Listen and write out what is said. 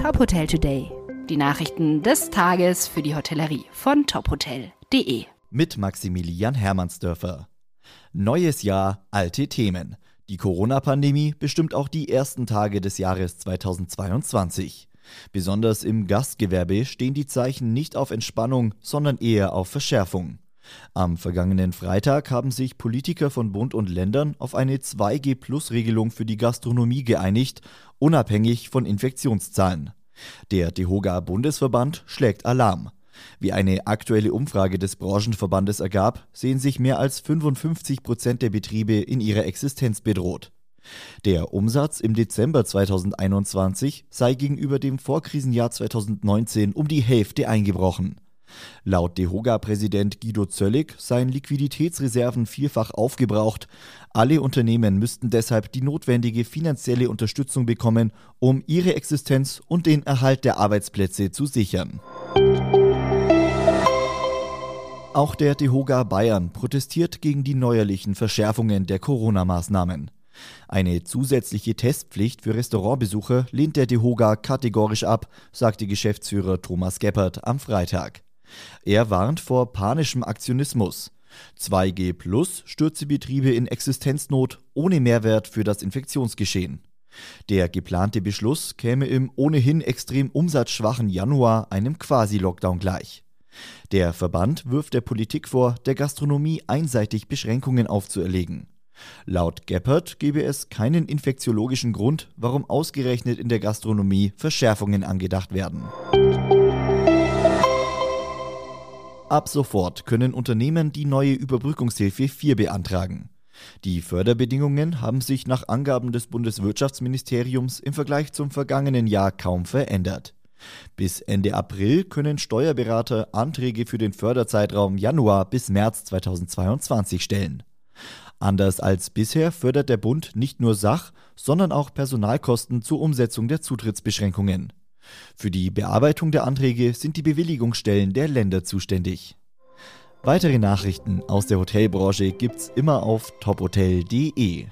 Top Hotel Today. Die Nachrichten des Tages für die Hotellerie von tophotel.de. Mit Maximilian Hermannsdörfer. Neues Jahr, alte Themen. Die Corona-Pandemie bestimmt auch die ersten Tage des Jahres 2022. Besonders im Gastgewerbe stehen die Zeichen nicht auf Entspannung, sondern eher auf Verschärfung. Am vergangenen Freitag haben sich Politiker von Bund und Ländern auf eine 2G-Plus-Regelung für die Gastronomie geeinigt, unabhängig von Infektionszahlen. Der DEHOGA Bundesverband schlägt Alarm. Wie eine aktuelle Umfrage des Branchenverbandes ergab, sehen sich mehr als 55 Prozent der Betriebe in ihrer Existenz bedroht. Der Umsatz im Dezember 2021 sei gegenüber dem Vorkrisenjahr 2019 um die Hälfte eingebrochen. Laut DEHOGA-Präsident Guido Zöllig seien Liquiditätsreserven vielfach aufgebraucht. Alle Unternehmen müssten deshalb die notwendige finanzielle Unterstützung bekommen, um ihre Existenz und den Erhalt der Arbeitsplätze zu sichern. Auch der DEHOGA Bayern protestiert gegen die neuerlichen Verschärfungen der Corona-Maßnahmen. Eine zusätzliche Testpflicht für Restaurantbesucher lehnt der DEHOGA kategorisch ab, sagte Geschäftsführer Thomas Geppert am Freitag. Er warnt vor panischem Aktionismus. 2G Plus stürze Betriebe in Existenznot ohne Mehrwert für das Infektionsgeschehen. Der geplante Beschluss käme im ohnehin extrem umsatzschwachen Januar einem Quasi-Lockdown gleich. Der Verband wirft der Politik vor, der Gastronomie einseitig Beschränkungen aufzuerlegen. Laut Geppert gebe es keinen infektiologischen Grund, warum ausgerechnet in der Gastronomie Verschärfungen angedacht werden. Ab sofort können Unternehmen die neue Überbrückungshilfe 4 beantragen. Die Förderbedingungen haben sich nach Angaben des Bundeswirtschaftsministeriums im Vergleich zum vergangenen Jahr kaum verändert. Bis Ende April können Steuerberater Anträge für den Förderzeitraum Januar bis März 2022 stellen. Anders als bisher fördert der Bund nicht nur Sach, sondern auch Personalkosten zur Umsetzung der Zutrittsbeschränkungen. Für die Bearbeitung der Anträge sind die Bewilligungsstellen der Länder zuständig. Weitere Nachrichten aus der Hotelbranche gibt's immer auf tophotel.de.